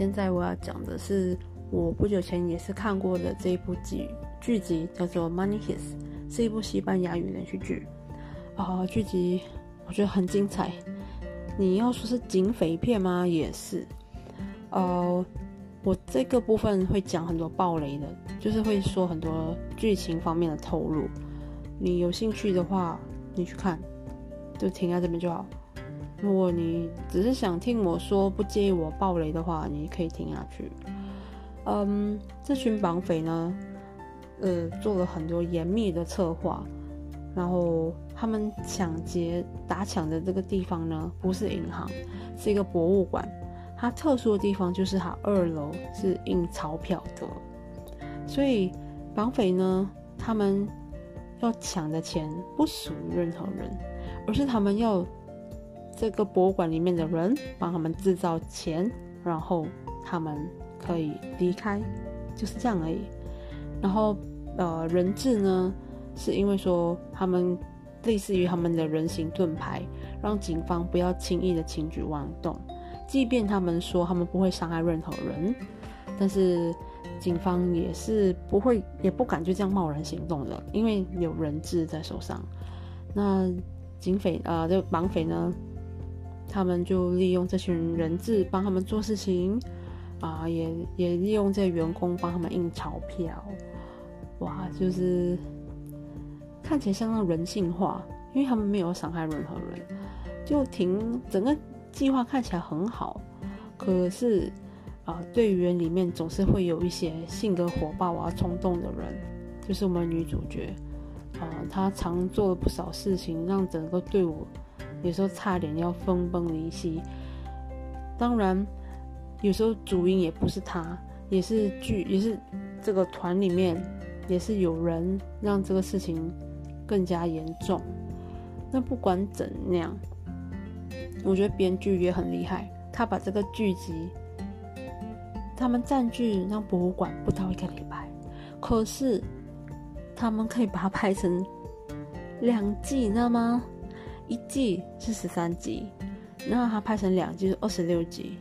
现在我要讲的是我不久前也是看过的这一部剧剧集，叫做《Money h i s 是一部西班牙语连续剧。啊，剧集我觉得很精彩。你要说是警匪片吗？也是。呃，我这个部分会讲很多暴雷的，就是会说很多剧情方面的透露。你有兴趣的话，你去看，就停在这边就好。如果你只是想听我说，不介意我暴雷的话，你可以听下去。嗯，这群绑匪呢，呃，做了很多严密的策划，然后他们抢劫打抢的这个地方呢，不是银行，是一个博物馆。它特殊的地方就是它二楼是印钞票的，所以绑匪呢，他们要抢的钱不属于任何人，而是他们要。这个博物馆里面的人帮他们制造钱，然后他们可以离开，就是这样而已。然后，呃，人质呢，是因为说他们类似于他们的人形盾牌，让警方不要轻易的轻举妄动。即便他们说他们不会伤害任何人，但是警方也是不会也不敢就这样贸然行动的，因为有人质在手上。那警匪啊，这绑匪呢？他们就利用这群人质帮他们做事情，啊，也也利用这些员工帮他们印钞票，哇，就是看起来相当人性化，因为他们没有伤害任何人，就挺整个计划看起来很好，可是啊，队员里面总是会有一些性格火爆啊、冲动的人，就是我们女主角，啊，她常做了不少事情，让整个队伍。有时候差点要分崩离析，当然，有时候主因也不是他，也是剧，也是这个团里面，也是有人让这个事情更加严重。那不管怎样，我觉得编剧也很厉害，他把这个剧集，他们占据那博物馆不到一个礼拜，可是他们可以把它拍成两季，你知道吗？一季是十三集，然后他拍成两季是二十六集。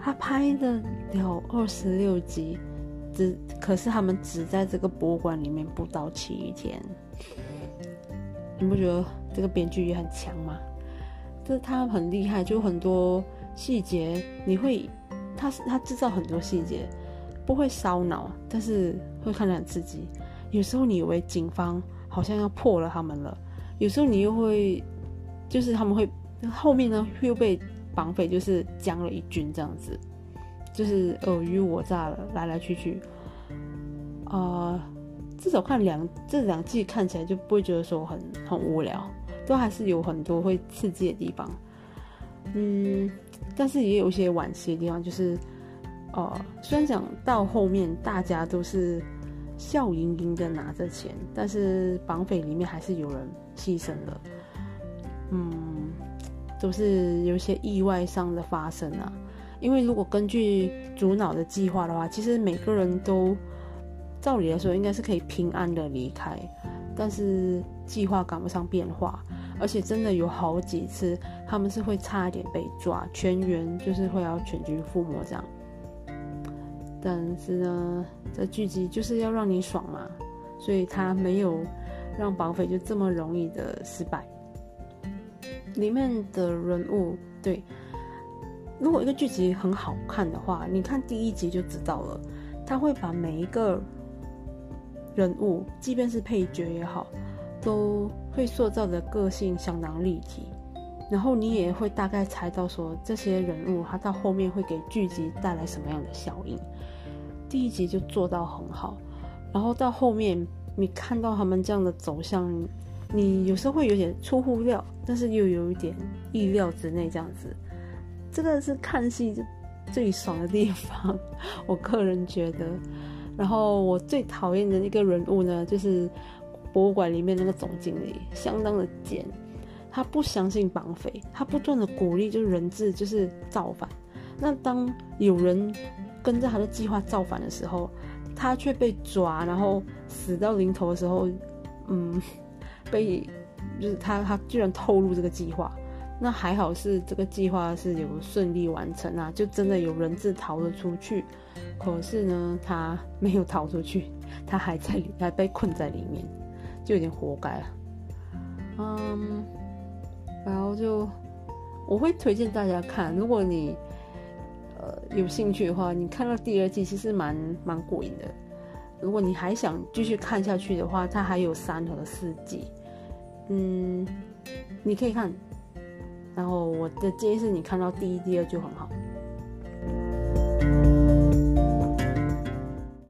他拍的了二十六集，只可是他们只在这个博物馆里面不到七天。你不觉得这个编剧也很强吗？就是他很厉害，就很多细节你会，他是他制造很多细节，不会烧脑，但是会看得很刺激。有时候你以为警方好像要破了他们了。有时候你又会，就是他们会后面呢又被绑匪就是将了一军这样子，就是尔虞我诈了，来来去去，啊，至少看两这两季看起来就不会觉得说很很无聊，都还是有很多会刺激的地方，嗯，但是也有一些惋惜的地方，就是呃，虽然讲到后面大家都是。笑盈盈的拿着钱，但是绑匪里面还是有人牺牲了，嗯，都是有些意外上的发生啊。因为如果根据主脑的计划的话，其实每个人都照理来说应该是可以平安的离开，但是计划赶不上变化，而且真的有好几次他们是会差一点被抓，全员就是会要全军覆没这样。但是呢，这剧集就是要让你爽嘛，所以他没有让绑匪就这么容易的失败。里面的人物，对，如果一个剧集很好看的话，你看第一集就知道了，他会把每一个人物，即便是配角也好，都会塑造的个性相当立体。然后你也会大概猜到说这些人物他到后面会给剧集带来什么样的效应。第一集就做到很好，然后到后面你看到他们这样的走向，你有时候会有点出乎料，但是又有一点意料之内这样子。这个是看戏最爽的地方，我个人觉得。然后我最讨厌的一个人物呢，就是博物馆里面那个总经理，相当的贱。他不相信绑匪，他不断的鼓励就是人质就是造反。那当有人跟着他的计划造反的时候，他却被抓，然后死到临头的时候，嗯，被就是他他居然透露这个计划，那还好是这个计划是有顺利完成啊，就真的有人质逃了出去。可是呢，他没有逃出去，他还在里，还被困在里面，就有点活该了。嗯，然后就我会推荐大家看，如果你呃有兴趣的话，你看到第二季其实蛮蛮过瘾的。如果你还想继续看下去的话，它还有三和四季，嗯，你可以看。然后我的建议是你看到第一、第二就很好。